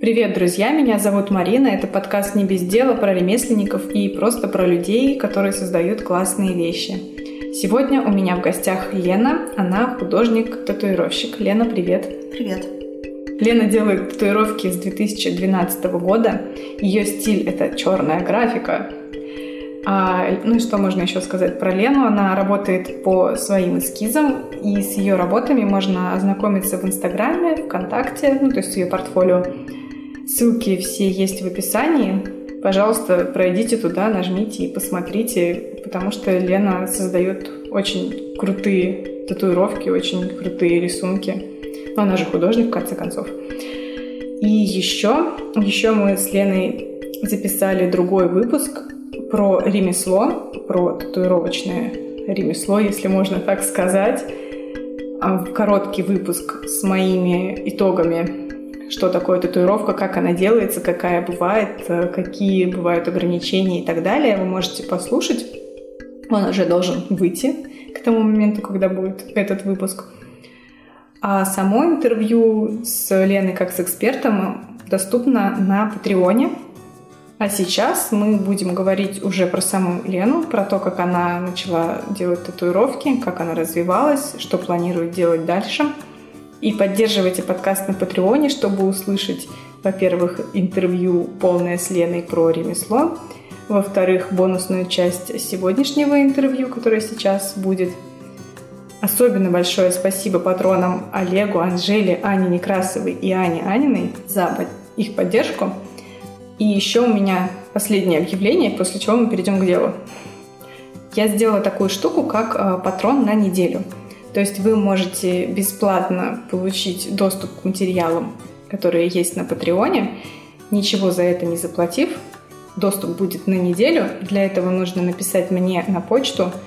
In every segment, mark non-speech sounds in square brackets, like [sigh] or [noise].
Привет, друзья! Меня зовут Марина. Это подкаст «Не без дела» про ремесленников и просто про людей, которые создают классные вещи. Сегодня у меня в гостях Лена. Она художник-татуировщик. Лена, привет! Привет! Лена делает татуировки с 2012 года. Ее стиль — это черная графика. А, ну и что можно еще сказать про Лену? Она работает по своим эскизам, и с ее работами можно ознакомиться в Инстаграме, ВКонтакте, ну то есть ее портфолио. Ссылки все есть в описании. Пожалуйста, пройдите туда, нажмите и посмотрите, потому что Лена создает очень крутые татуировки, очень крутые рисунки. Но она же художник, в конце концов. И еще, еще мы с Леной записали другой выпуск про ремесло, про татуировочное ремесло, если можно так сказать. А, короткий выпуск с моими итогами, что такое татуировка, как она делается, какая бывает, э, какие бывают ограничения и так далее. Вы можете послушать. Он уже должен выйти к тому моменту, когда будет этот выпуск. А само интервью с Леной как с экспертом доступно на Патреоне. А сейчас мы будем говорить уже про саму Лену, про то, как она начала делать татуировки, как она развивалась, что планирует делать дальше. И поддерживайте подкаст на Патреоне, чтобы услышать, во-первых, интервью полное с Леной про ремесло, во-вторых, бонусную часть сегодняшнего интервью, которое сейчас будет – Особенно большое спасибо патронам Олегу, Анжеле, Ане Некрасовой и Ане Аниной за их поддержку. И еще у меня последнее объявление, после чего мы перейдем к делу. Я сделала такую штуку, как э, патрон на неделю. То есть вы можете бесплатно получить доступ к материалам, которые есть на Патреоне, ничего за это не заплатив. Доступ будет на неделю. Для этого нужно написать мне на почту –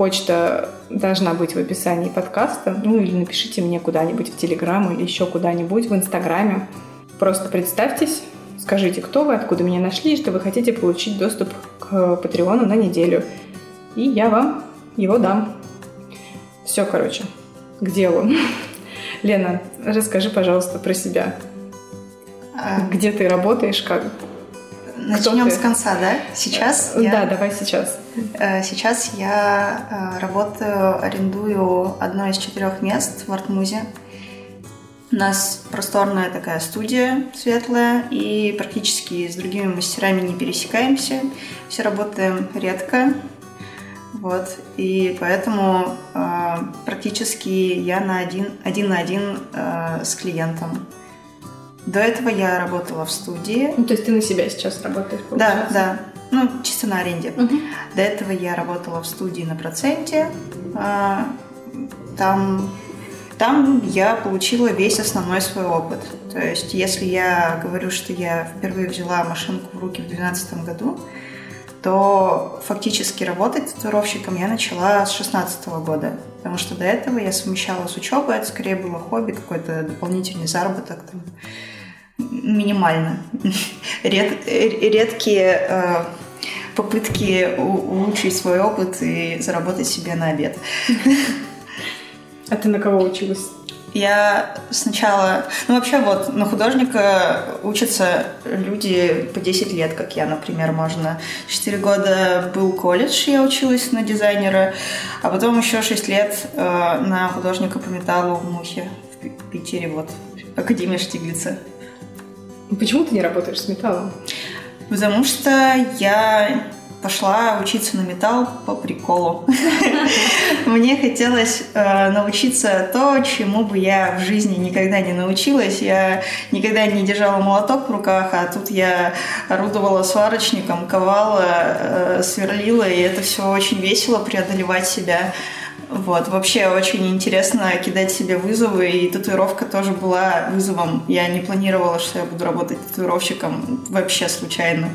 Почта должна быть в описании подкаста. Ну или напишите мне куда-нибудь в Телеграм или еще куда-нибудь в Инстаграме. Просто представьтесь, скажите, кто вы, откуда меня нашли, что вы хотите получить доступ к Патреону на неделю. И я вам его дам. Все, короче, к делу. [laughs] Лена, расскажи, пожалуйста, про себя. А... Где ты работаешь, как, Начнем с конца, да? Сейчас? Э, да, я... давай сейчас. Э, сейчас я э, работаю, арендую одно из четырех мест в Артмузе. У нас просторная такая студия светлая, и практически с другими мастерами не пересекаемся. Все работаем редко. Вот, и поэтому э, практически я на один, один на один э, с клиентом. До этого я работала в студии. Ну, то есть ты на себя сейчас работаешь? Получается? Да, да. Ну, чисто на аренде. Угу. До этого я работала в студии на проценте. А, там, там я получила весь основной свой опыт. То есть, если я говорю, что я впервые взяла машинку в руки в 2012 году, то фактически работать татуировщиком я начала с 16 года. Потому что до этого я совмещала с учебой, это скорее было хобби, какой-то дополнительный заработок. Там, минимально. [laughs] Ред, редкие э, попытки улучшить свой опыт и заработать себе на обед. [laughs] А ты на кого училась? Я сначала... Ну, вообще, вот, на художника учатся люди по 10 лет, как я, например, можно. 4 года был колледж, я училась на дизайнера, а потом еще 6 лет э, на художника по металлу в Мухе в Питере, вот, Академия Штиглица. Почему ты не работаешь с металлом? Потому что я пошла учиться на металл по приколу. [laughs] Мне хотелось э, научиться то, чему бы я в жизни никогда не научилась. Я никогда не держала молоток в руках, а тут я орудовала сварочником, ковала, э, сверлила, и это все очень весело преодолевать себя. Вот, вообще очень интересно кидать себе вызовы, и татуировка тоже была вызовом. Я не планировала, что я буду работать татуировщиком вообще случайно.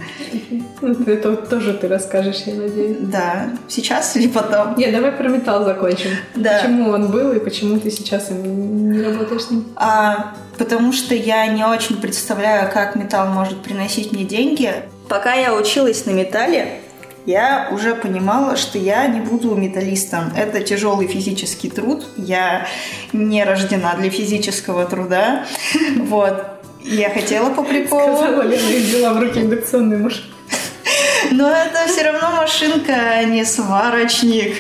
Это тоже ты расскажешь, я надеюсь. Да. Сейчас или потом? Нет, давай про металл закончим. Да. Почему он был и почему ты сейчас не работаешь с ним? А, потому что я не очень представляю, как металл может приносить мне деньги. Пока я училась на металле, я уже понимала, что я не буду металлистом. Это тяжелый физический труд. Я не рождена для физического труда. [laughs] Вот. Я хотела по приколу. Сказала и взяла в руки индукционную машину. Но это все равно машинка, а не сварочник.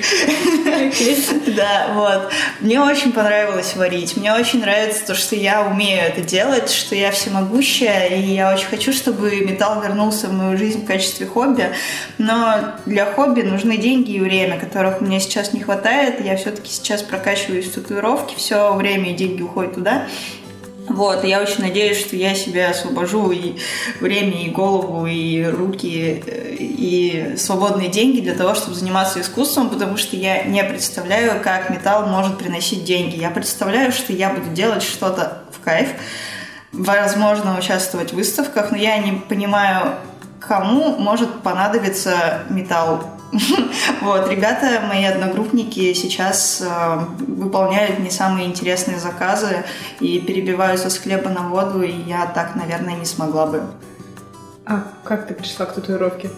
Да, вот. Мне очень понравилось варить. Мне очень нравится то, что я умею это делать, что я всемогущая, и я очень хочу, чтобы металл вернулся в мою жизнь в качестве хобби. Но для хобби нужны деньги и время, которых меня сейчас не хватает. Я все-таки сейчас прокачиваюсь в татуировки, все время и деньги уходят туда. Вот, я очень надеюсь, что я себя освобожу и время, и голову, и руки, и свободные деньги для того, чтобы заниматься искусством, потому что я не представляю, как металл может приносить деньги. Я представляю, что я буду делать что-то в кайф, возможно, участвовать в выставках, но я не понимаю, кому может понадобиться металл [laughs] Вот, ребята, мои одногруппники сейчас э, выполняют не самые интересные заказы и перебиваются с хлеба на воду, и я так, наверное, не смогла бы. А как ты пришла к татуировке?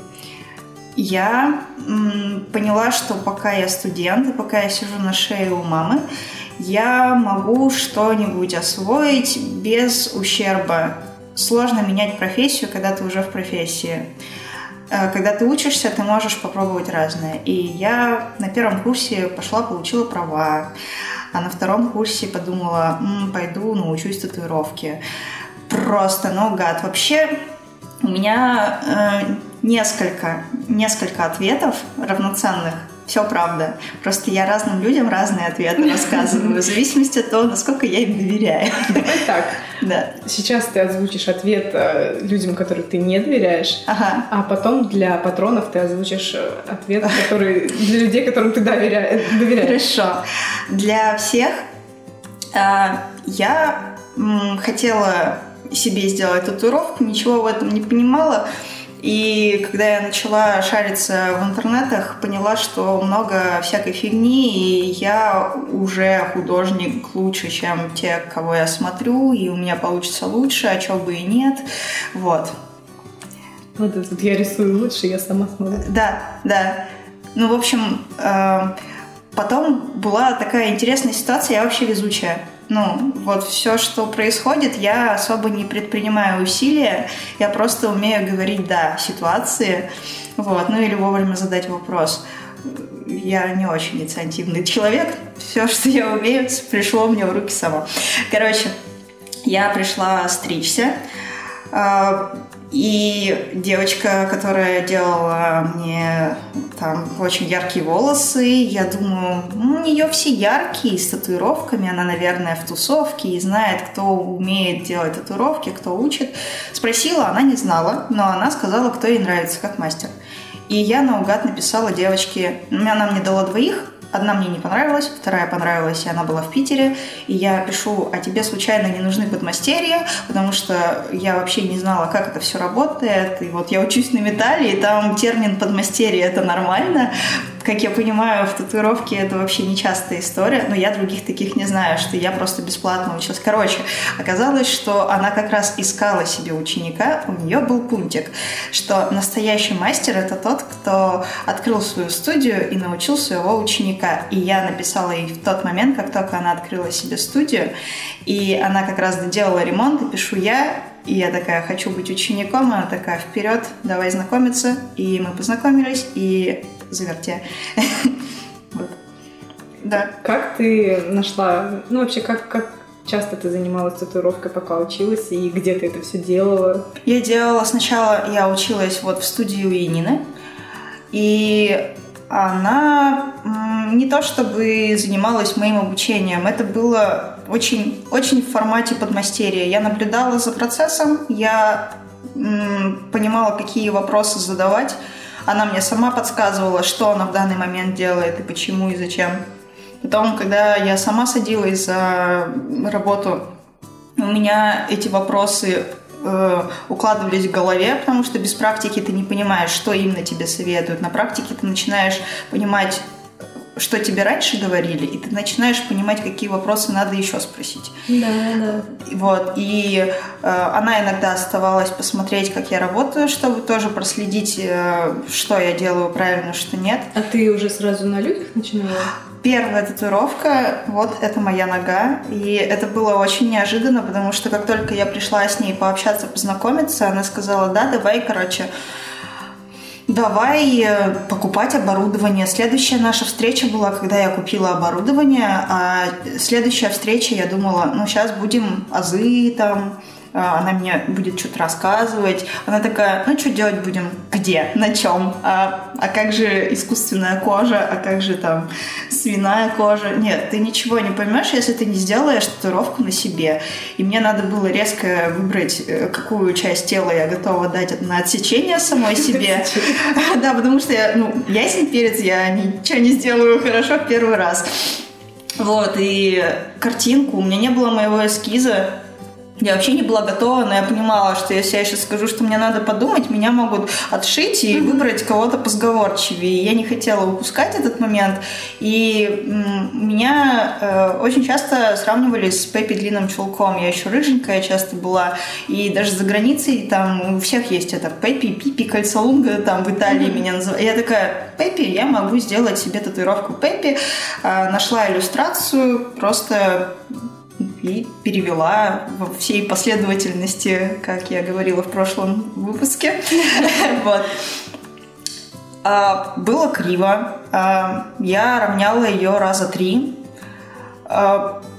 Я м, поняла, что пока я студент, и пока я сижу на шее у мамы, я могу что-нибудь освоить без ущерба. Сложно менять профессию, когда ты уже в профессии. Э, когда ты учишься, ты можешь попробовать разное. И я на первом курсе пошла, получила права, а на втором курсе подумала, М, пойду научусь татуировке. Просто наугад. Вообще у меня э, несколько, несколько ответов равноценных все правда. Просто я разным людям разные ответы рассказываю, в зависимости от того, насколько я им доверяю. Давай так. Да. Сейчас ты озвучишь ответ э, людям, которым ты не доверяешь, ага. а потом для патронов ты озвучишь э, ответ, который для людей, которым ты доверяешь. Хорошо. Для всех э, я хотела себе сделать татуировку, ничего в этом не понимала. И когда я начала шариться в интернетах, поняла, что много всякой фигни, и я уже художник лучше, чем те, кого я смотрю, и у меня получится лучше, а чего бы и нет. Вот. Вот тут я рисую лучше, я сама смотрю. Да, да. Ну, в общем, э, потом была такая интересная ситуация, я вообще везучая. Ну, вот все, что происходит, я особо не предпринимаю усилия, я просто умею говорить «да» ситуации, вот, ну или вовремя задать вопрос. Я не очень инициативный человек, все, что я умею, пришло мне в руки само. Короче, я пришла стричься, а, и девочка, которая делала мне там очень яркие волосы, я думаю, у нее все яркие, с татуировками, она, наверное, в тусовке и знает, кто умеет делать татуировки, кто учит. Спросила, она не знала, но она сказала, кто ей нравится как мастер. И я наугад написала девочке, она мне дала двоих, Одна мне не понравилась, вторая понравилась, и она была в Питере. И я пишу, а тебе случайно не нужны подмастерья? Потому что я вообще не знала, как это все работает. И вот я учусь на металле, и там термин подмастерье – это нормально. Как я понимаю, в татуировке это вообще нечастая история, но я других таких не знаю, что я просто бесплатно училась. Короче, оказалось, что она как раз искала себе ученика, у нее был пунктик, что настоящий мастер – это тот, кто открыл свою студию и научил своего ученика. И я написала ей в тот момент, как только она открыла себе студию, и она как раз доделала ремонт, и пишу я, и я такая, хочу быть учеником, она такая, вперед, давай знакомиться. И мы познакомились, и заверте. [laughs] Вот. Да. Как ты нашла, ну вообще, как, как часто ты занималась татуировкой, пока училась, и где ты это все делала? Я делала сначала, я училась вот в студии у Янины, и она не то чтобы занималась моим обучением, это было очень, очень в формате подмастерья. Я наблюдала за процессом, я понимала, какие вопросы задавать. Она мне сама подсказывала, что она в данный момент делает и почему и зачем. Потом, когда я сама садилась за работу, у меня эти вопросы э, укладывались в голове, потому что без практики ты не понимаешь, что именно тебе советуют. На практике ты начинаешь понимать, что тебе раньше говорили, и ты начинаешь понимать, какие вопросы надо еще спросить. Да, да. Вот, и э, она иногда оставалась посмотреть, как я работаю, чтобы тоже проследить, э, что я делаю правильно, что нет. А ты уже сразу на людях начинала? первая татуировка, вот это моя нога. И это было очень неожиданно, потому что как только я пришла с ней пообщаться, познакомиться, она сказала, да, давай, короче, давай э, покупать оборудование. Следующая наша встреча была, когда я купила оборудование, а следующая встреча, я думала, ну, сейчас будем азы там, она мне будет что-то рассказывать. Она такая, ну что делать будем? Где? На чем? А, а как же искусственная кожа? А как же там свиная кожа? Нет, ты ничего не поймешь, если ты не сделаешь татуировку на себе. И мне надо было резко выбрать, э, какую часть тела я готова дать на отсечение самой себе. [laughs] [laughs] Да, потому что я, ну, ясен перец, я ничего не сделаю хорошо в первый раз. Вот, и картинку, у меня не было моего эскиза, я вообще не была готова, но я понимала, что если я сейчас скажу, что мне надо подумать, меня могут отшить и выбрать кого-то позговорчивее. Я не хотела упускать этот момент. И меня э, очень часто сравнивали с Пеппи длинным чулком. Я еще рыженькая часто была. И даже за границей там у всех есть это Пеппи, Пипи, Кольцалунга там в Италии меня называют. Я такая, Пеппи, я могу сделать себе татуировку Пеппи. Э, нашла иллюстрацию, просто и перевела во всей последовательности, как я говорила в прошлом выпуске. [laughs] Вот. А, было криво. А, я равняла ее раза три.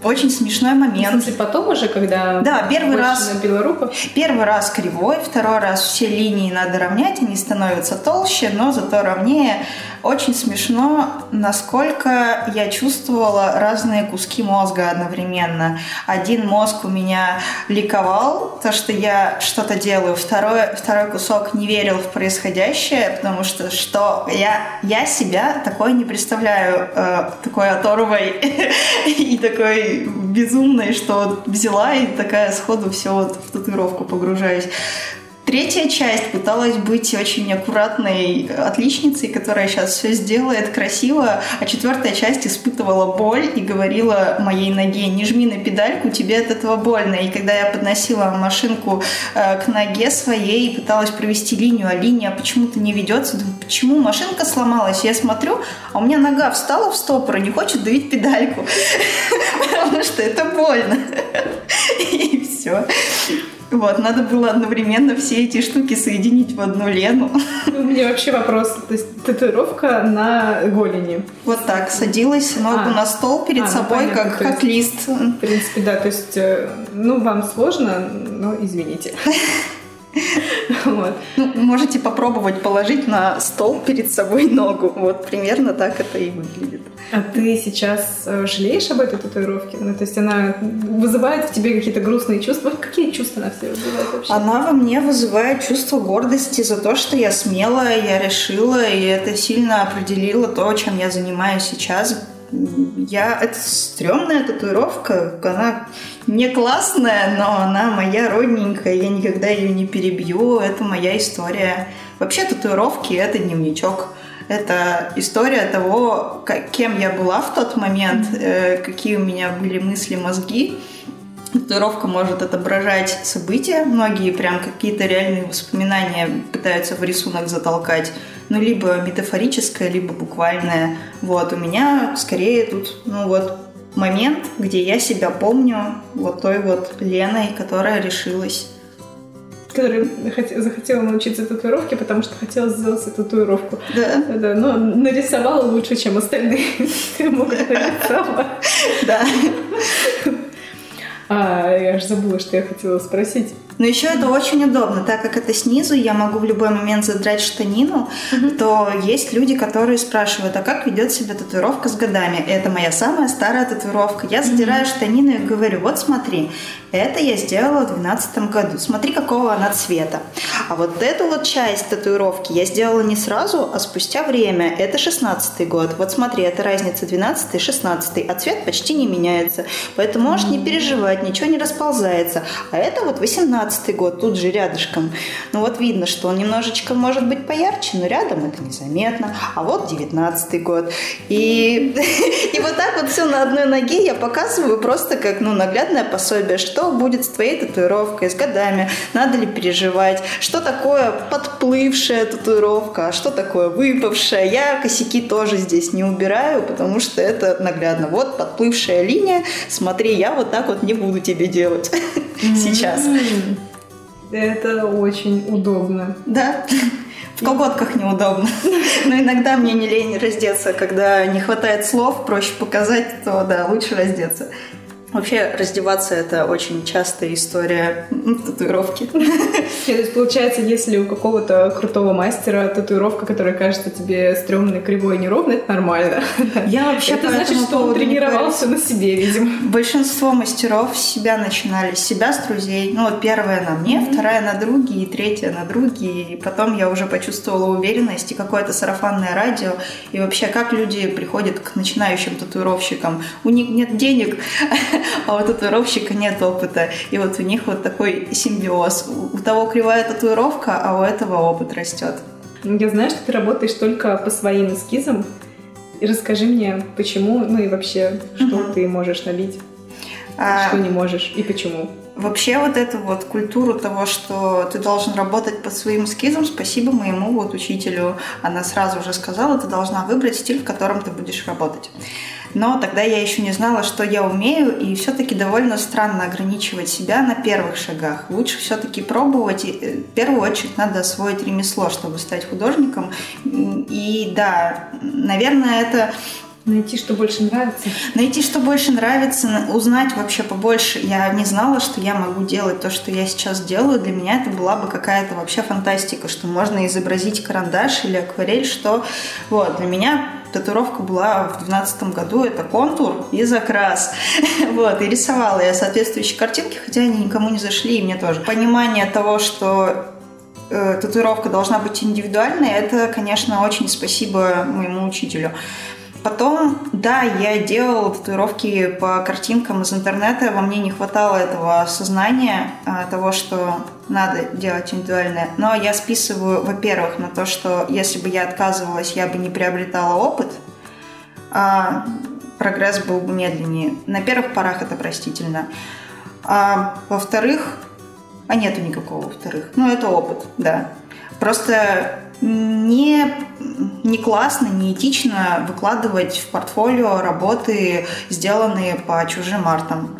Очень смешной момент. В смысле, потом уже, когда да, первый раз, набила руку? Первый раз кривой, второй раз все линии надо равнять, они становятся толще, но зато ровнее. Очень смешно, насколько я чувствовала разные куски мозга одновременно. Один мозг у меня ликовал, то, что я что-то делаю. Второй, второй кусок не верил в происходящее, потому что что я, я себя такой не представляю, э, такой оторвой [laughs] и такой безумной, что взяла и такая сходу все вот в татуировку погружаюсь. Третья часть пыталась быть очень аккуратной отличницей, которая сейчас все сделает красиво, а четвертая часть испытывала боль и говорила моей ноге, не жми на педальку, тебе от этого больно. И когда я подносила машинку э, к ноге своей и пыталась провести линию, а линия почему-то не ведется, думаю, почему машинка сломалась? Я смотрю, а у меня нога встала в стопор и не хочет давить педальку, [laughs] потому что это больно. [laughs] И все. Вот, надо было одновременно все эти штуки соединить в одну Лену. У меня вообще вопрос. То есть татуировка на голени. Вот так, садилась ногу а. на стол перед а, ну, собой, ну, как, как лист. В принципе, да, то есть, э, ну, вам сложно, но извините. [laughs] Вот. Ну, можете попробовать положить на стол перед собой ногу. Вот примерно так это и выглядит. А ты сейчас э, жалеешь об этой татуировке? Ну, то есть она вызывает в тебе какие-то грустные чувства? Какие чувства она в тебе вызывает вообще? Она во мне вызывает чувство гордости за то, что я смелая, я решила, и это сильно определило то, чем я занимаюсь сейчас. Я... Это стрёмная татуировка, она не классная, но она моя родненькая, я никогда ее не перебью, это моя история. Вообще татуировки — это дневничок. Это история того, кем я была в тот момент, э, какие у меня были мысли, мозги. Татуировка может отображать события, многие прям какие-то реальные воспоминания пытаются в рисунок затолкать, ну, либо метафорическое, либо буквальное. Вот, у меня скорее тут, ну, вот, момент, где я себя помню вот той вот Леной, которая решилась которая захотела научиться татуировке, потому что хотела сделать себе татуировку. Да. да но нарисовала лучше, чем остальные [laughs] могут нарисовать. Да. [laughs] А, я же забыла, что я хотела спросить. Но еще это очень удобно, так как это снизу, я могу в любой момент задрать штанину, mm-hmm. то есть люди, которые спрашивают, а как ведет себя татуировка с годами? Это моя самая старая татуировка. Я задираю mm-hmm. штанину и говорю, вот смотри, это я сделала в 2012 году. Смотри, какого она цвета. А вот эту вот часть татуировки я сделала не сразу, а спустя время. Это 16 год. Вот смотри, это разница 12 и 16, а цвет почти не меняется. Поэтому можешь не переживать, ничего не расползается. А это вот 18 17 год, тут же рядышком. Ну вот видно, что он немножечко может быть поярче, но рядом это незаметно. А вот 19 год. И, [laughs] и вот так вот все на одной ноге я показываю просто как ну, наглядное пособие, что будет с твоей татуировкой, с годами, надо ли переживать, что такое подплывшая татуировка, а что такое выпавшая. Я косяки тоже здесь не убираю, потому что это наглядно. Вот подплывшая линия, смотри, я вот так вот не буду тебе делать [laughs] сейчас. Это очень удобно. Да. В колготках неудобно. Но иногда мне не лень раздеться, когда не хватает слов, проще показать, то да, лучше раздеться. Вообще раздеваться это очень частая история татуировки. То есть получается, если у какого-то крутого мастера татуировка, которая кажется тебе стрёмной, кривой, неровной, это нормально. Я вообще Это значит, что он тренировался на себе, видимо. Большинство мастеров себя начинали, с себя, с друзей. Ну вот первая на мне, вторая на другие, третья на другие. И потом я уже почувствовала уверенность и какое-то сарафанное радио. И вообще, как люди приходят к начинающим татуировщикам. У них нет денег, [laughs] а у татуировщика нет опыта. И вот у них вот такой симбиоз. У того кривая татуировка, а у этого опыт растет. Я знаю, что ты работаешь только по своим эскизам. И расскажи мне, почему, ну и вообще, что угу. ты можешь набить, а... что не можешь и почему. Вообще вот эту вот культуру того, что ты должен работать по своим эскизам, спасибо моему вот учителю. Она сразу же сказала, ты должна выбрать стиль, в котором ты будешь работать. Но тогда я еще не знала, что я умею, и все-таки довольно странно ограничивать себя на первых шагах. Лучше все-таки пробовать. И, э, в первую очередь надо освоить ремесло, чтобы стать художником. И да, наверное, это Найти, что больше нравится. Найти, что больше нравится, узнать вообще побольше. Я не знала, что я могу делать то, что я сейчас делаю. Для меня это была бы какая-то вообще фантастика, что можно изобразить карандаш или акварель, что вот для меня татуировка была в 2012 году, это контур и закрас. [laughs] вот, и рисовала я соответствующие картинки, хотя они никому не зашли, и мне тоже. Понимание того, что э, татуировка должна быть индивидуальной, это, конечно, очень спасибо моему учителю. Потом, да, я делала татуировки по картинкам из интернета, во мне не хватало этого осознания а, того, что надо делать индивидуальное. Но я списываю, во-первых, на то, что если бы я отказывалась, я бы не приобретала опыт, а прогресс был бы медленнее. На первых порах это простительно. А во-вторых, а нету никакого во-вторых. Ну, это опыт, да. Просто не, не классно, не этично выкладывать в портфолио работы, сделанные по чужим артам.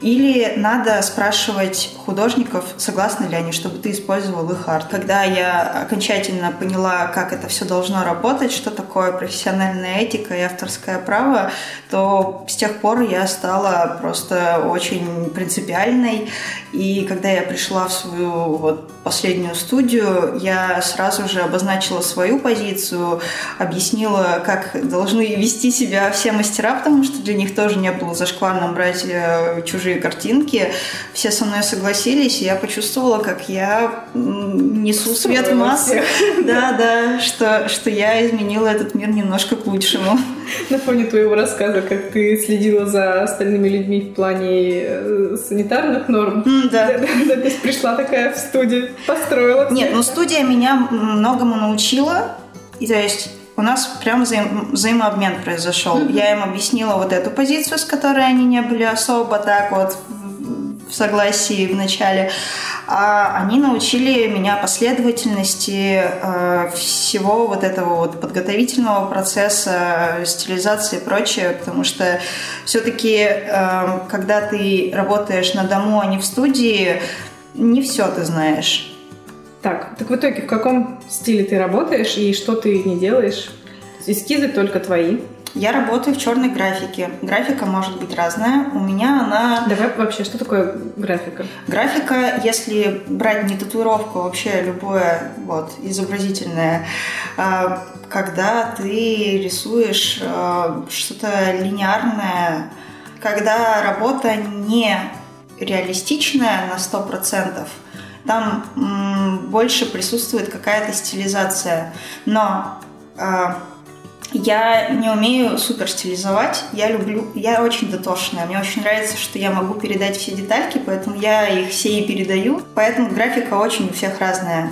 Или надо спрашивать художников, согласны ли они, чтобы ты использовал их арт. Когда я окончательно поняла, как это все должно работать, что такое профессиональная этика и авторское право, то с тех пор я стала просто очень принципиальной. И когда я пришла в свою вот последнюю студию, я сразу же обозначила свою позицию, объяснила, как должны вести себя все мастера, потому что для них тоже не было зашкварно брать э, чужие картинки. Все со мной согласились, и я почувствовала, как я несу свет в массы. [laughs] Да, да, что, что я изменила этот мир немножко к лучшему. [laughs] На фоне твоего рассказа, как ты следила за остальными людьми в плане э, санитарных норм. [laughs] Да. то есть пришла такая в студию построила. Нет, ну студия меня многому научила. И то есть у нас прям взаим, взаимообмен произошел. Mm-hmm. Я им объяснила вот эту позицию, с которой они не были особо так вот в согласии в начале. А они научили меня последовательности э, всего вот этого вот подготовительного процесса, стилизации и прочее, потому что все-таки, э, когда ты работаешь на дому, а не в студии, не все ты знаешь. Так, так в итоге в каком стиле ты работаешь и что ты не делаешь? Эскизы только твои. Я работаю в черной графике. Графика может быть разная. У меня она... Давай вообще, что такое графика? Графика, если брать не татуировку, а вообще любое вот, изобразительное, а, когда ты рисуешь а, что-то линейное, когда работа не реалистичная на 100%, там больше присутствует какая-то стилизация. Но э, Я не умею супер стилизовать, я люблю, я очень дотошная, мне очень нравится, что я могу передать все детальки, поэтому я их все и передаю, поэтому графика очень у всех разная.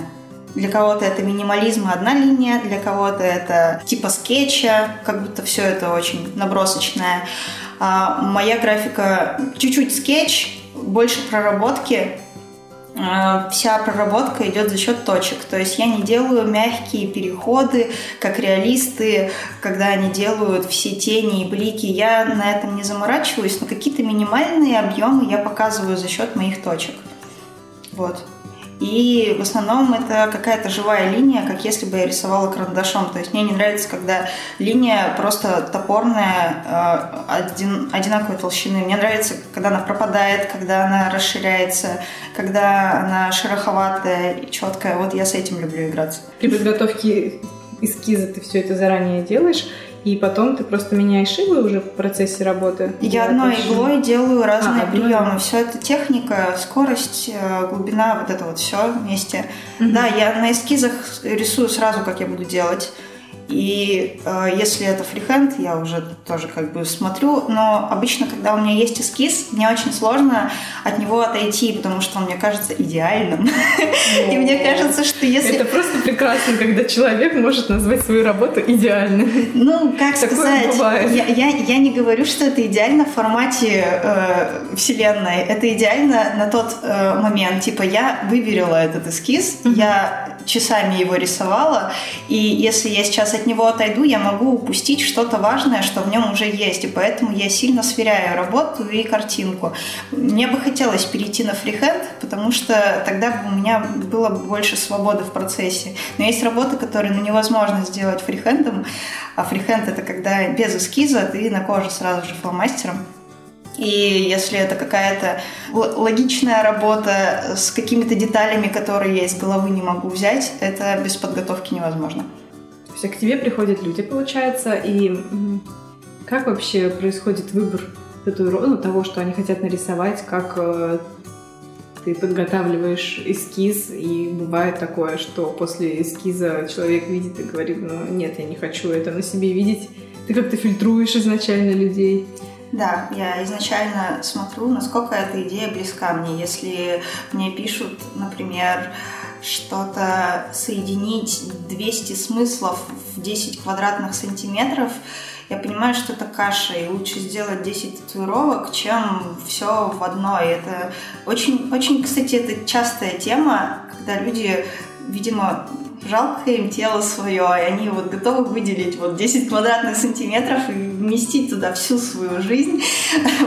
Для кого-то это минимализм одна линия, для кого-то это типа скетча, как будто все это очень набросочное. А моя графика чуть-чуть скетч, больше проработки, вся проработка идет за счет точек. То есть я не делаю мягкие переходы, как реалисты, когда они делают все тени и блики. Я на этом не заморачиваюсь, но какие-то минимальные объемы я показываю за счет моих точек. Вот. И в основном это какая-то живая линия, как если бы я рисовала карандашом. То есть мне не нравится, когда линия просто топорная, э, один, одинаковой толщины. Мне нравится, когда она пропадает, когда она расширяется, когда она шероховатая и четкая. Вот я с этим люблю играться. При подготовке эскиза ты все это заранее делаешь? И потом ты просто меняешь иглы уже в процессе работы? Я одной иглой делаю разные а, приемы. Все это техника, скорость, э, глубина, вот это вот все вместе. Угу. Да, я на эскизах рисую сразу, как я буду делать. И э, если это фрихенд, я уже тоже как бы смотрю, но обычно, когда у меня есть эскиз, мне очень сложно от него отойти, потому что он мне кажется идеальным. [laughs] И мне кажется, что если... Это просто прекрасно, когда человек может назвать свою работу идеальной. Ну, как сказать, я не говорю, что это идеально в формате э, Вселенной. Это идеально на тот э, момент. Типа, я выверила этот эскиз, я часами его рисовала, и если я сейчас от него отойду, я могу упустить что-то важное, что в нем уже есть, и поэтому я сильно сверяю работу и картинку. Мне бы хотелось перейти на фрихенд, потому что тогда бы у меня было больше свободы в процессе. Но есть работы, которые ну, невозможно сделать фрихендом, а фрихенд это когда без эскиза ты на коже сразу же фломастером. И если это какая-то логичная работа с какими-то деталями, которые я из головы не могу взять, это без подготовки невозможно. То есть а к тебе приходят люди, получается, и как вообще происходит выбор татуировки, ну, того, что они хотят нарисовать, как э, ты подготавливаешь эскиз, и бывает такое, что после эскиза человек видит и говорит, ну нет, я не хочу это на себе видеть. Ты как-то фильтруешь изначально людей. Да, я изначально смотрю, насколько эта идея близка мне. Если мне пишут, например, что-то соединить 200 смыслов в 10 квадратных сантиметров, я понимаю, что это каша, и лучше сделать 10 татуировок, чем все в одной. Это очень, очень, кстати, это частая тема, когда люди, видимо, жалко им тело свое, и они вот готовы выделить вот 10 квадратных сантиметров и вместить туда всю свою жизнь. [laughs]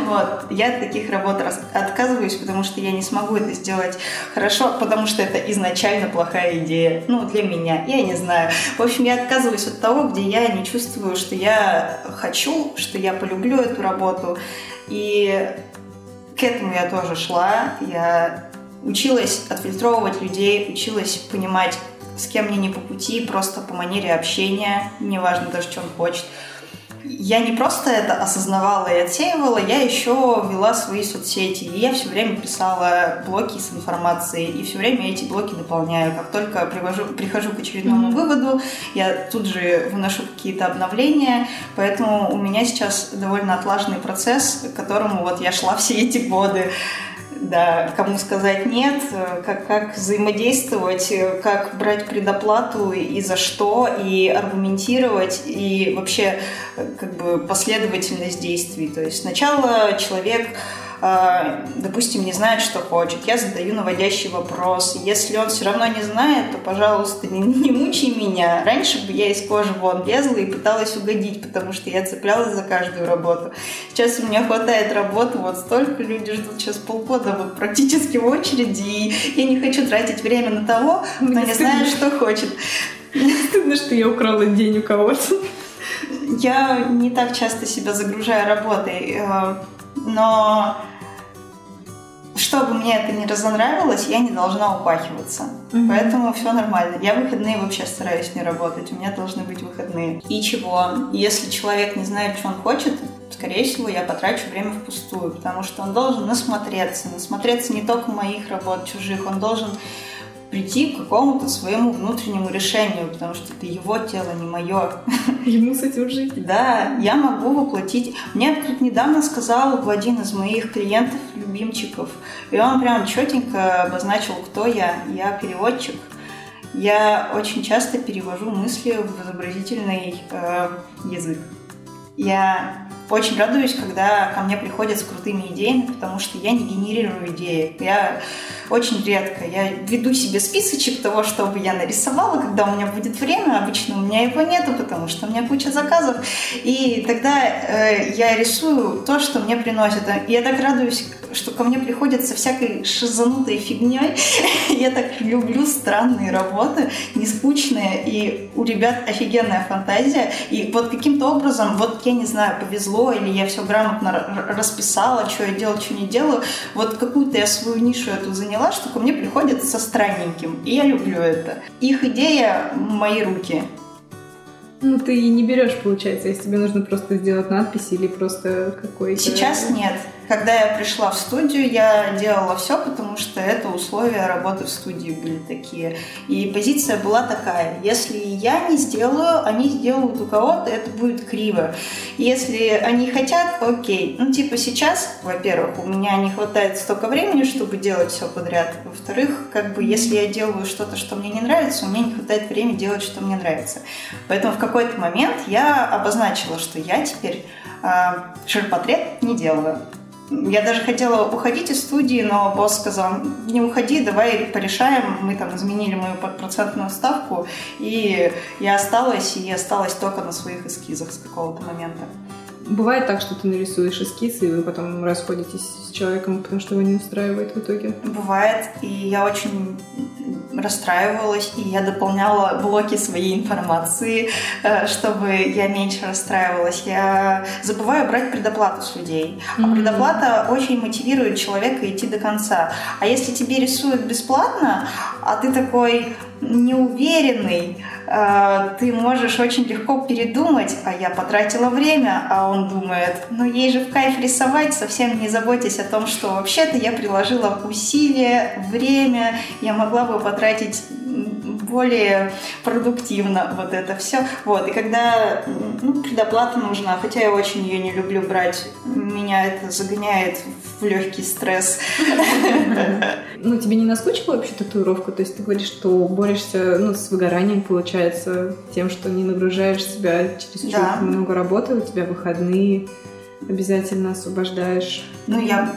Вот. Я от таких работ отказываюсь, потому что я не смогу это сделать хорошо, потому что это изначально плохая идея. Ну, для меня. Я не знаю. В общем, я отказываюсь от того, где я не чувствую, что я хочу, что я полюблю эту работу. И к этому я тоже шла. Я училась отфильтровывать людей, училась понимать, с кем мне не по пути, просто по манере общения, неважно даже, что он хочет. Я не просто это осознавала и отсеивала, я еще вела свои соцсети. И я все время писала блоки с информацией, и все время эти блоки дополняю. Как только привожу, прихожу к очередному mm-hmm. выводу, я тут же выношу какие-то обновления. Поэтому у меня сейчас довольно отлаженный процесс, к которому вот я шла все эти годы да, кому сказать нет, как, как взаимодействовать, как брать предоплату и за что, и аргументировать, и вообще как бы последовательность действий. То есть сначала человек допустим, не знает, что хочет, я задаю наводящий вопрос. Если он все равно не знает, то, пожалуйста, не, [laughs] не мучай меня. Раньше бы я из кожи вон лезла и пыталась угодить, потому что я цеплялась за каждую работу. Сейчас у меня хватает работы, вот столько людей ждут сейчас полгода вот практически в очереди, и я не хочу тратить время на того, кто не знает, что хочет. Стыдно, что я украла день у кого-то. Я не так часто себя загружаю работой, э, но чтобы мне это не разонравилось, я не должна упахиваться. Mm-hmm. Поэтому все нормально. Я выходные вообще стараюсь не работать. У меня должны быть выходные. И чего? Если человек не знает, что он хочет, скорее всего, я потрачу время впустую, потому что он должен насмотреться. Насмотреться не только моих работ, чужих. Он должен прийти к какому-то своему внутреннему решению, потому что это его тело, не мое. [laughs] Ему с этим жить. Да, я могу воплотить. Мне тут недавно сказал один из моих клиентов, любимчиков, и он прям четенько обозначил, кто я. Я переводчик. Я очень часто перевожу мысли в изобразительный э, язык. Я очень радуюсь, когда ко мне приходят с крутыми идеями, потому что я не генерирую идеи. Я очень редко. Я веду себе списочек того, что бы я нарисовала, когда у меня будет время. Обычно у меня его нету, потому что у меня куча заказов. И тогда э, я рисую то, что мне приносят. И я так радуюсь, что ко мне приходят со всякой шизанутой фигней. [laughs] я так люблю странные работы, не скучные. И у ребят офигенная фантазия. И вот каким-то образом, вот я не знаю, повезло, или я все грамотно расписала, что я делаю, что не делаю. Вот какую-то я свою нишу эту заняла поняла, что ко мне приходят со странненьким, и я люблю это. Их идея — мои руки. Ну, ты не берешь, получается, если тебе нужно просто сделать надпись или просто какой-то... Сейчас нет. Когда я пришла в студию, я делала все, потому что это условия работы в студии были такие. И позиция была такая. Если я не сделаю, они сделают у кого-то, это будет криво. Если они хотят, окей. Ну, типа сейчас, во-первых, у меня не хватает столько времени, чтобы делать все подряд. Во-вторых, как бы, если я делаю что-то, что мне не нравится, у меня не хватает времени делать, что мне нравится. Поэтому в какой-то момент я обозначила, что я теперь э, ширпотреб не делаю. Я даже хотела уходить из студии, но босс сказал, не уходи, давай порешаем. Мы там изменили мою процентную ставку, и я осталась, и осталась только на своих эскизах с какого-то момента. Бывает так, что ты нарисуешь эскиз, и вы потом расходитесь с человеком, потому что его не устраивает в итоге? Бывает, и я очень расстраивалась, и я дополняла блоки своей информации, э, чтобы я меньше расстраивалась. Я забываю брать предоплату с людей. А mm-hmm. предоплата очень мотивирует человека идти до конца. А если тебе рисуют бесплатно, а ты такой неуверенный, ты можешь очень легко передумать, а я потратила время, а он думает, ну ей же в кайф рисовать, совсем не заботясь о том, что вообще-то я приложила усилия, время, я могла бы потратить более продуктивно вот это все. Вот, и когда ну, предоплата нужна, хотя я очень ее не люблю брать, меня это загоняет в легкий стресс. Ну, тебе не наскучила вообще татуировка? То есть ты говоришь, что борешься ну, с выгоранием, получается, тем, что не нагружаешь себя через да. много работы, у тебя выходные обязательно освобождаешь? Ну, я,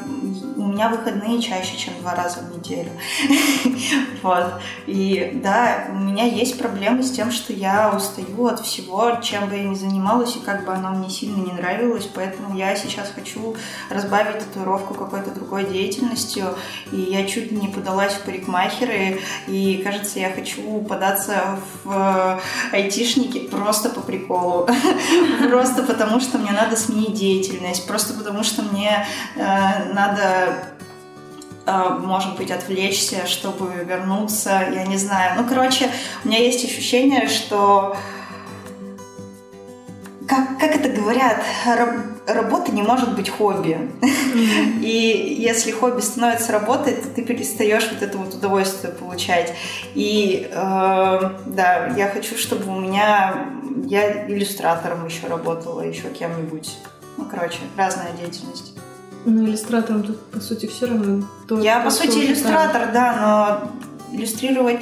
у меня выходные чаще, чем два раза в неделю. [laughs] вот. И да, у меня есть проблемы с тем, что я устаю от всего, чем бы я ни занималась, и как бы оно мне сильно не нравилось, поэтому я сейчас хочу разбавить татуировку какой-то другой деятельностью, и я чуть не подалась в парикмахеры, и, кажется, я хочу податься в айтишники просто по приколу. [laughs] просто потому, что мне надо сменить деятельность, просто потому, что мне Э, надо э, может быть, отвлечься, чтобы вернуться, я не знаю. Ну, короче, у меня есть ощущение, что как, как это говорят, работа не может быть хобби. Mm-hmm. И если хобби становится работой, то ты перестаешь вот это вот удовольствие получать. И э, да, я хочу, чтобы у меня я иллюстратором еще работала, еще кем-нибудь. Ну, короче, разная деятельность. Ну, иллюстратором тут, по сути, все равно. То, Я, по сути, иллюстратор, там. да, но иллюстрировать...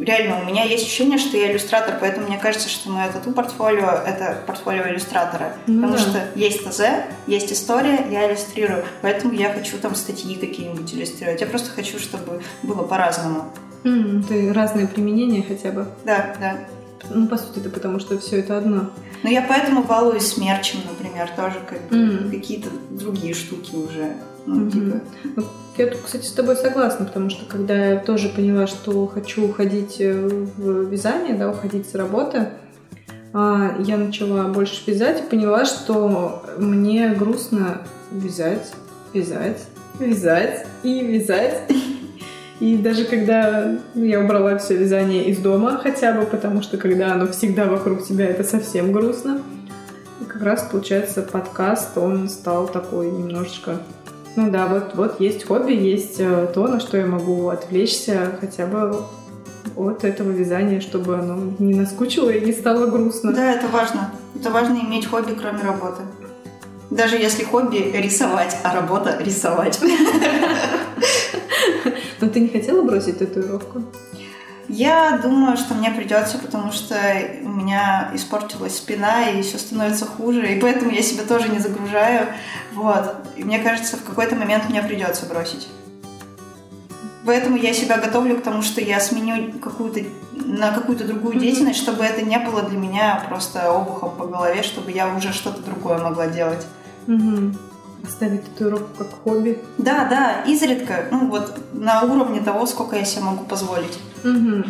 Реально, у меня есть ощущение, что я иллюстратор, поэтому мне кажется, что мое тату-портфолио — это портфолио иллюстратора. Ну, потому да. что есть ТЗ, есть история, я иллюстрирую. Поэтому я хочу там статьи какие-нибудь иллюстрировать. Я просто хочу, чтобы было по-разному. Mm, ты разные применения хотя бы. Да, да. Ну, по сути, это потому что все это одно. Ну, я поэтому балуюсь смерчем, например, тоже как бы mm. какие-то другие штуки уже. Ну, mm-hmm. типа... Ну, я тут, кстати, с тобой согласна, потому что когда я тоже поняла, что хочу уходить э, в вязание, да, уходить с работы, а, я начала больше вязать и поняла, что мне грустно вязать, вязать, вязать и вязать. И даже когда я убрала все вязание из дома хотя бы, потому что когда оно всегда вокруг тебя, это совсем грустно. И как раз, получается, подкаст, он стал такой немножечко Ну да, вот, вот есть хобби, есть э, то, на что я могу отвлечься хотя бы от этого вязания, чтобы оно не наскучило и не стало грустно. Да, это важно. Это важно иметь хобби, кроме работы. Даже если хобби рисовать, а работа рисовать. [laughs] Но ты не хотела бросить татуировку? Я думаю, что мне придется, потому что у меня испортилась спина, и все становится хуже, и поэтому я себя тоже не загружаю. Вот. И мне кажется, в какой-то момент мне придется бросить. Поэтому я себя готовлю к тому, что я сменю какую-то на какую-то другую mm-hmm. деятельность, чтобы это не было для меня просто обухом по голове, чтобы я уже что-то другое могла делать. Mm-hmm. Оставить татуировку как хобби? Да, да, изредка. Ну вот на уровне того, сколько я себе могу позволить. Угу.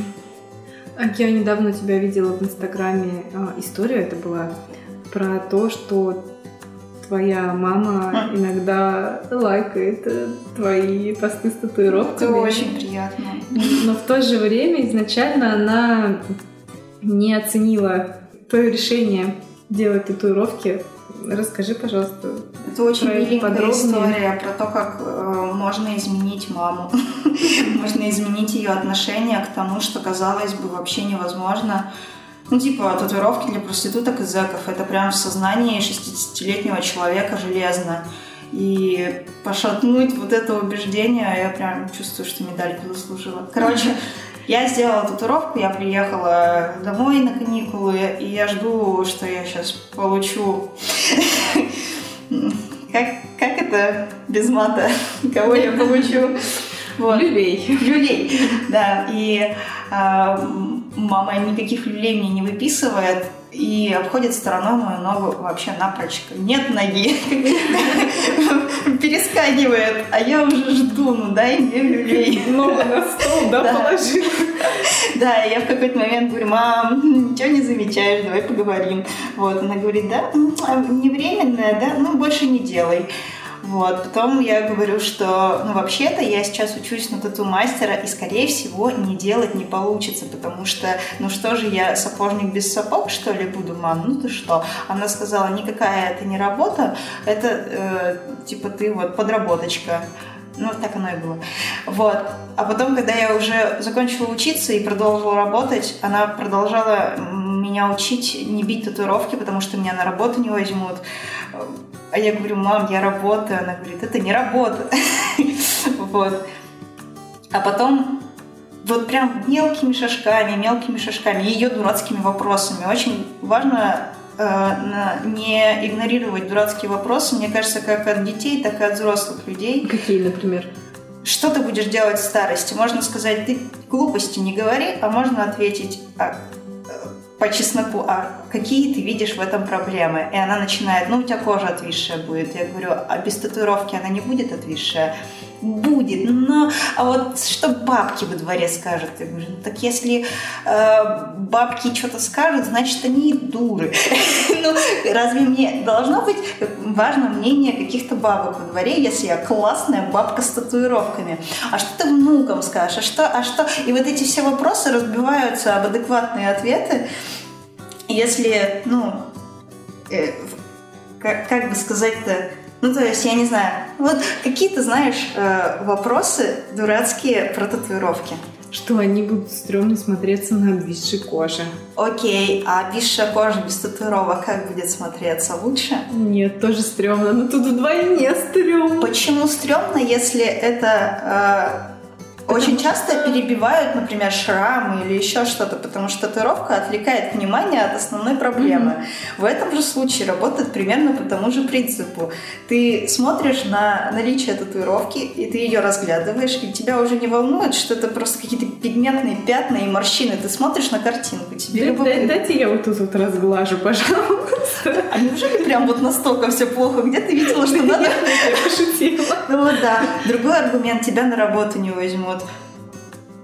Я недавно тебя видела в Инстаграме. А, история это была про то, что твоя мама иногда лайкает э, твои посты с татуировками. Это очень приятно. Но в то же время изначально она не оценила твое решение делать татуировки Расскажи, пожалуйста. Это очень великая история про то, как э, можно изменить маму. [laughs] можно изменить ее отношение к тому, что, казалось бы, вообще невозможно. Ну, типа, татуировки для проституток и зэков. Это прям в сознании 60-летнего человека железно. И пошатнуть вот это убеждение, я прям чувствую, что медальку заслужила. Короче, [laughs] я сделала татуировку, я приехала домой на каникулы, и я жду, что я сейчас получу... [laughs] Как, как это без мата? Кого я получу? Вот. Люлей. Люлей, [laughs] да. И а, мама никаких люлей мне не выписывает и обходит стороной мою ногу вообще напрочь. Нет ноги. [laughs] Перескакивает. А я уже жду, ну дай мне люлей. Ногу на стол, да, положи. [laughs] Да, я в какой-то момент говорю, мам, ничего не замечаешь, давай поговорим. Вот, она говорит, да, а не временная, да, ну больше не делай. Вот. Потом я говорю, что, ну, вообще-то я сейчас учусь на тату-мастера, и, скорее всего, не делать не получится, потому что, ну, что же я, сапожник без сапог, что ли, буду, мам? Ну, ты что? Она сказала, никакая это не работа, это, э, типа, ты вот подработочка. Ну, так оно и было. Вот. А потом, когда я уже закончила учиться и продолжила работать, она продолжала меня учить не бить татуировки, потому что меня на работу не возьмут. А я говорю, мам, я работаю. Она говорит, это не работа. [laughs] Вот. А потом вот прям мелкими шажками, мелкими шажками, ее дурацкими вопросами. Очень важно э, не игнорировать дурацкие вопросы, мне кажется, как от детей, так и от взрослых людей. Какие, например? Что ты будешь делать в старости? Можно сказать, ты глупости не говори, а можно ответить, а по чесноку, а какие ты видишь в этом проблемы? И она начинает, ну, у тебя кожа отвисшая будет. Я говорю, а без татуировки она не будет отвисшая? Будет, но а вот что бабки во дворе скажут? Я говорю, ну, так если э, бабки что-то скажут, значит, они дуры. [laughs] ну, разве мне должно быть важно мнение каких-то бабок во дворе, если я классная бабка с татуировками? А что ты внукам скажешь? А что? А что? И вот эти все вопросы разбиваются об адекватные ответы, если, ну, э, как, как бы сказать-то, ну, то есть, я не знаю, вот какие-то, знаешь, э, вопросы дурацкие про татуировки. Что они будут стрёмно смотреться на обвисшей коже. Окей, а обвисшая кожа без татуировок как будет смотреться? Лучше? Нет, тоже стрёмно, но тут вдвойне стрёмно. Почему стрёмно, если это э, очень часто перебивают, например, шрамы или еще что-то, потому что татуировка отвлекает внимание от основной проблемы. Mm-hmm. В этом же случае работает примерно по тому же принципу. Ты смотришь на наличие татуировки, и ты ее разглядываешь, и тебя уже не волнует, что это просто какие-то пигментные пятна и морщины. Ты смотришь на картинку, тебе да, да, Дайте я вот тут вот разглажу, пожалуйста. А неужели прям вот настолько все плохо? Где ты видела, что надо? Я пошутила. Ну вот да. Другой аргумент, тебя на работу не возьмут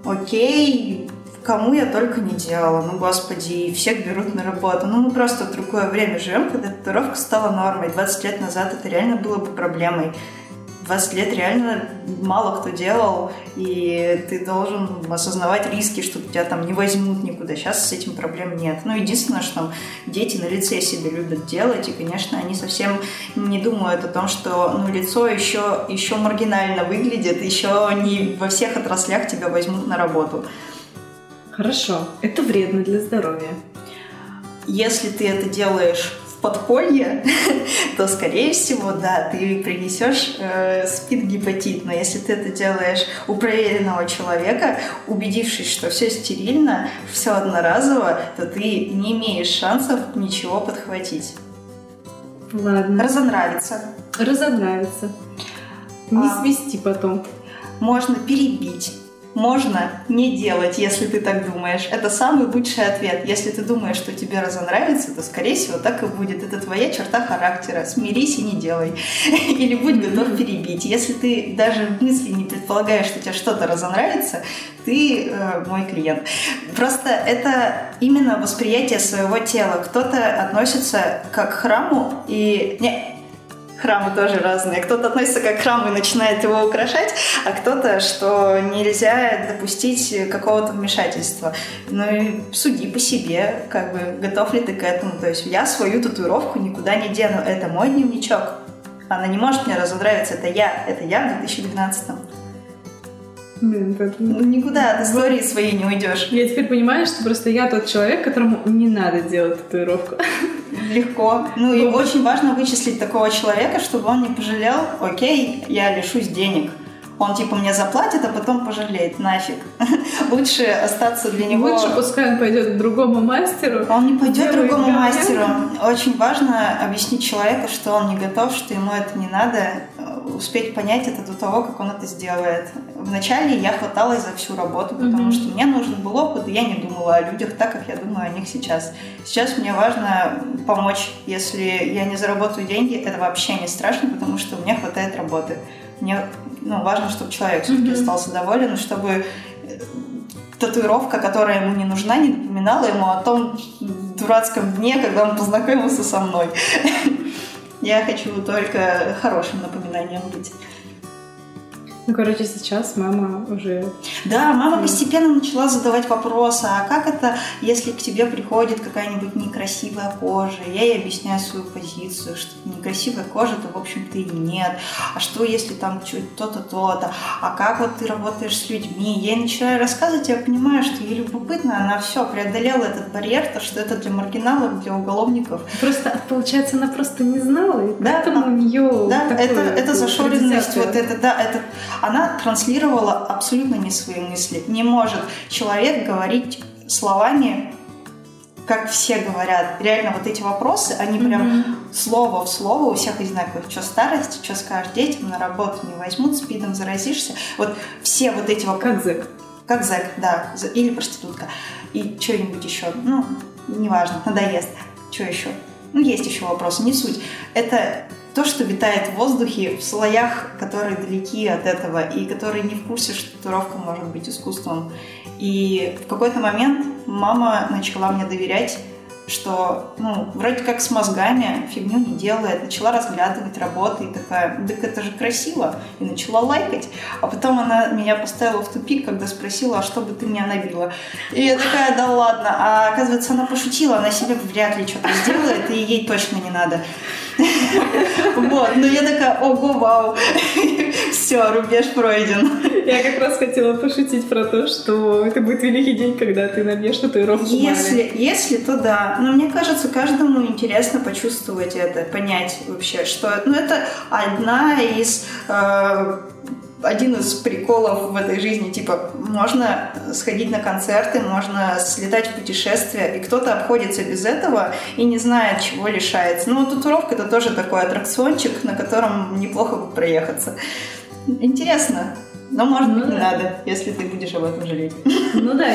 окей, кому я только не делала, ну господи, всех берут на работу. Ну мы просто в другое время живем, когда татуировка стала нормой. 20 лет назад это реально было бы проблемой. 20 лет реально мало кто делал, и ты должен осознавать риски, что тебя там не возьмут никуда. Сейчас с этим проблем нет. Ну, единственное, что дети на лице себе любят делать, и, конечно, они совсем не думают о том, что ну, лицо еще, еще маргинально выглядит, еще не во всех отраслях тебя возьмут на работу. Хорошо, это вредно для здоровья. Если ты это делаешь подполье, [laughs] то, скорее всего, да, ты принесешь э, спид-гепатит. Но если ты это делаешь у проверенного человека, убедившись, что все стерильно, все одноразово, то ты не имеешь шансов ничего подхватить. Ладно. Разонравится. Разонравится. Не а, свести потом. Можно перебить можно не делать, если ты так думаешь. Это самый лучший ответ. Если ты думаешь, что тебе разонравится, то, скорее всего, так и будет. Это твоя черта характера. Смирись и не делай. [laughs] Или будь готов перебить. Если ты даже в мысли не предполагаешь, что тебе что-то разонравится, ты э, мой клиент. Просто это именно восприятие своего тела. Кто-то относится как к храму и... Не, храмы тоже разные. Кто-то относится как к храму и начинает его украшать, а кто-то, что нельзя допустить какого-то вмешательства. Ну и суди по себе, как бы, готов ли ты к этому. То есть я свою татуировку никуда не дену. Это мой дневничок. Она не может мне разонравиться. Это я. Это я в 2012 Блин, это... Ну, никуда от истории своей не уйдешь. Я теперь понимаю, что просто я тот человек, которому не надо делать татуировку. Легко. Ну и очень важно вычислить такого человека, чтобы он не пожалел, окей, я лишусь денег. Он типа мне заплатит, а потом пожалеет. Нафиг. [laughs] Лучше остаться для него... Лучше пускай он пойдет к другому мастеру. Он не пойдет к другому мастеру. Очень важно объяснить человеку, что он не готов, что ему это не надо, успеть понять это до того, как он это сделает. Вначале я хваталась за всю работу, потому mm-hmm. что мне нужен был опыт, и я не думала о людях так, как я думаю о них сейчас. Сейчас мне важно помочь. Если я не заработаю деньги, это вообще не страшно, потому что мне хватает работы. Мне ну, важно, чтобы человек все-таки mm-hmm. остался доволен, чтобы татуировка, которая ему не нужна, не напоминала ему о том дурацком дне, когда он познакомился со мной. Я хочу только хорошим напоминанием быть. Ну, короче, сейчас мама уже... Да, мама постепенно начала задавать вопросы, а как это, если к тебе приходит какая-нибудь некрасивая кожа? Я ей объясняю свою позицию, что некрасивая кожа-то, в общем-то, и нет. А что, если там то-то, то-то? А как вот ты работаешь с людьми? Я ей начинаю рассказывать, я понимаю, что ей любопытно, она все преодолела этот барьер, то, что это для маргиналов, для уголовников. Просто, получается, она просто не знала, и да, поэтому а, у нее Да, это, это зашоренность, вот это, да, это она транслировала абсолютно не свои мысли. Не может человек говорить словами как все говорят, реально вот эти вопросы, они прям mm-hmm. слово в слово у всех одинаковых. Что старость, что скажешь детям, на работу не возьмут, спидом заразишься. Вот все вот эти вопросы. Как зэк. Как зэк, да. Или проститутка. И что-нибудь еще. Ну, неважно, надоест. Что еще? Ну, есть еще вопросы, не суть. Это то, что витает в воздухе, в слоях, которые далеки от этого, и которые не в курсе, что татуировка может быть искусством. И в какой-то момент мама начала мне доверять, что, ну, вроде как с мозгами фигню не делает, начала разглядывать работы и такая, так это же красиво, и начала лайкать. А потом она меня поставила в тупик, когда спросила, а что бы ты меня набила? И я такая, да ладно. А оказывается, она пошутила, она себе вряд ли что-то сделает, и ей точно не надо. [laughs] Вот, но я такая, ого, вау, все, рубеж пройден. [laughs] Я как раз хотела пошутить про то, что это будет великий день, когда ты набьешь татуировку Если, если, то да. Но мне кажется, каждому интересно почувствовать это, понять вообще, что... Ну, это одна из э, один из приколов в этой жизни, типа, можно сходить на концерты, можно слетать в путешествия, и кто-то обходится без этого и не знает, чего лишается. Ну, татуировка — это тоже такой аттракциончик, на котором неплохо бы проехаться. Интересно. Но, может ну, быть, да. не надо, если ты будешь об этом жалеть. Ну да,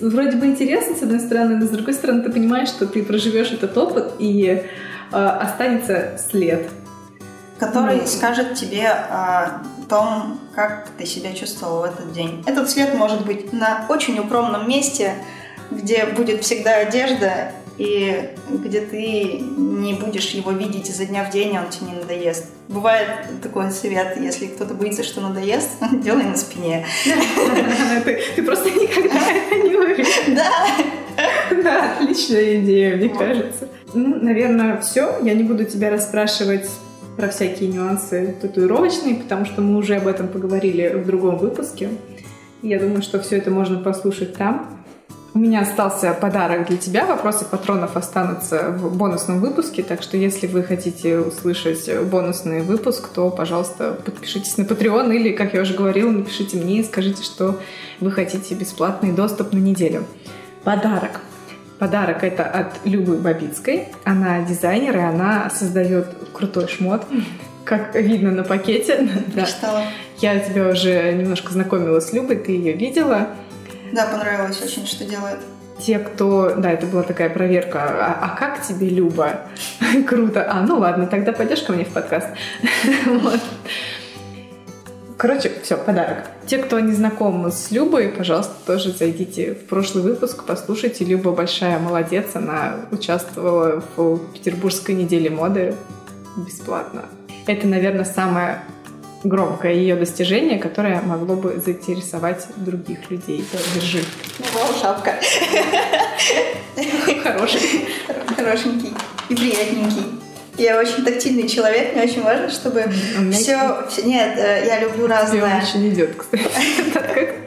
вроде бы интересно, с одной стороны, но с другой стороны, ты понимаешь, что ты проживешь этот опыт, и э, останется след. Который ну, скажет тебе о том, как ты себя чувствовал в этот день. Этот след может быть на очень укромном месте, где будет всегда одежда, и где ты не будешь его видеть изо дня в день, он тебе не надоест. Бывает такой совет, если кто-то боится, что надоест, [laughs] делай на спине. [laughs] Ты просто никогда это не увидишь. [laughs] Да. Да, отличная идея, мне кажется. Ну, наверное, все. Я не буду тебя расспрашивать про всякие нюансы татуировочные, потому что мы уже об этом поговорили в другом выпуске. Я думаю, что все это можно послушать там. У меня остался подарок для тебя. Вопросы патронов останутся в бонусном выпуске, так что если вы хотите услышать бонусный выпуск, то, пожалуйста, подпишитесь на Patreon или, как я уже говорила, напишите мне и скажите, что вы хотите бесплатный доступ на неделю. Подарок. Подарок это от Любы Бабицкой. Она дизайнер, и она создает крутой шмот. Как видно на пакете. [laughs] Да. Я тебя уже немножко знакомила с Любой, ты ее видела. Да, понравилось очень, что делает. Те, кто... Да, это была такая проверка. А, а как тебе, Люба? [laughs] Круто. А, ну ладно, тогда пойдешь ко мне в подкаст. [laughs] вот. Короче, все, подарок. Те, кто не знаком с Любой, пожалуйста, тоже зайдите в прошлый выпуск, послушайте. Люба большая молодец, она участвовала в Петербургской неделе моды бесплатно. Это, наверное, самое громкое ее достижение, которое могло бы заинтересовать других людей. Держи. Вау, шапка. Хороший. Хорошенький и приятненький. Я очень тактильный человек, мне очень важно, чтобы все, все... Нет, э, я люблю разное. Он очень идет, кстати. [laughs]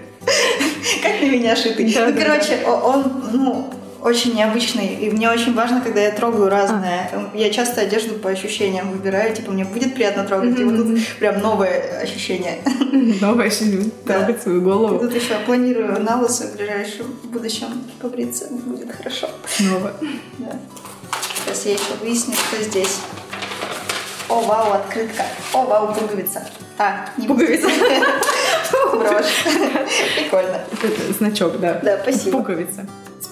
Как на меня шитый. Ну, короче, он, ну, очень необычный, и мне очень важно, когда я трогаю разное. А. Я часто одежду по ощущениям выбираю, типа мне будет приятно трогать, mm-hmm. и вот тут прям новое ощущение. [laughs] Новое ощущение, трогать свою голову. Тут еще планирую на лысо в ближайшем будущем побриться, будет хорошо. Снова. Да. Сейчас я еще выясню, что здесь. О, вау, открытка. О, вау, пуговица. А, не пуговица. [laughs] Брошь. [laughs] Прикольно. Значок, да. Да, спасибо. Пуговица.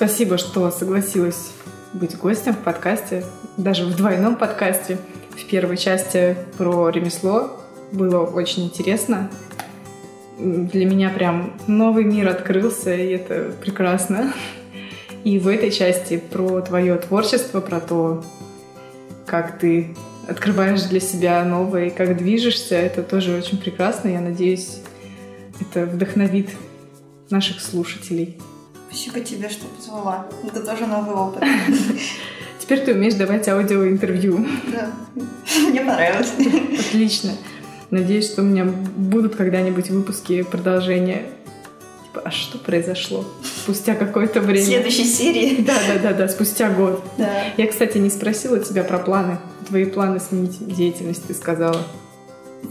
Спасибо, что согласилась быть гостем в подкасте, даже в двойном подкасте. В первой части про ремесло было очень интересно. Для меня прям новый мир открылся, и это прекрасно. И в этой части про твое творчество, про то, как ты открываешь для себя новое, как движешься, это тоже очень прекрасно. Я надеюсь, это вдохновит наших слушателей. Спасибо тебе, что позвала. Это тоже новый опыт. [laughs] Теперь ты умеешь давать аудиоинтервью. Да. [laughs] Мне понравилось. Отлично. Надеюсь, что у меня будут когда-нибудь выпуски продолжения. Типа, а что произошло? Спустя какое-то время. В следующей серии. Да, да, да, да, спустя год. Да. Я, кстати, не спросила тебя про планы. Твои планы сменить деятельность, ты сказала.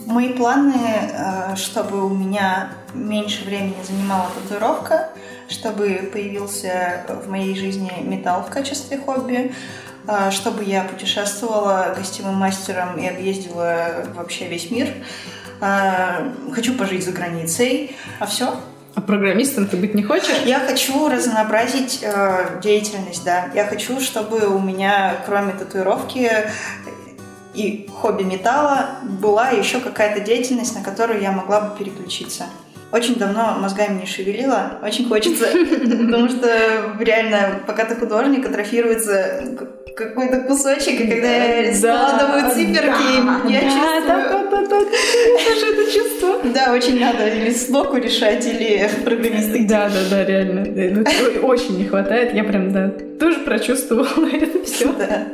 Мои планы, э, чтобы у меня меньше времени занимала татуировка, чтобы появился в моей жизни металл в качестве хобби, э, чтобы я путешествовала гостевым мастером и объездила вообще весь мир. Э, хочу пожить за границей, а все. А программистом ты быть не хочешь? Я хочу разнообразить э, деятельность, да. Я хочу, чтобы у меня, кроме татуировки, и хобби металла была еще какая-то деятельность, на которую я могла бы переключиться. Очень давно мозгами не шевелила, очень хочется, [laughs] потому что реально, пока ты художник, атрофируется какой-то кусочек, и когда я складываю циферки, я чувствую... Да, да, да, да, это чувство. Да, очень надо или слоку решать, или программисты. Да, да, да, реально. Ну, очень не хватает. Я прям, да, тоже прочувствовала [laughs] это все. Да.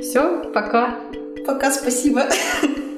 Все, пока. Пока спасибо. [laughs]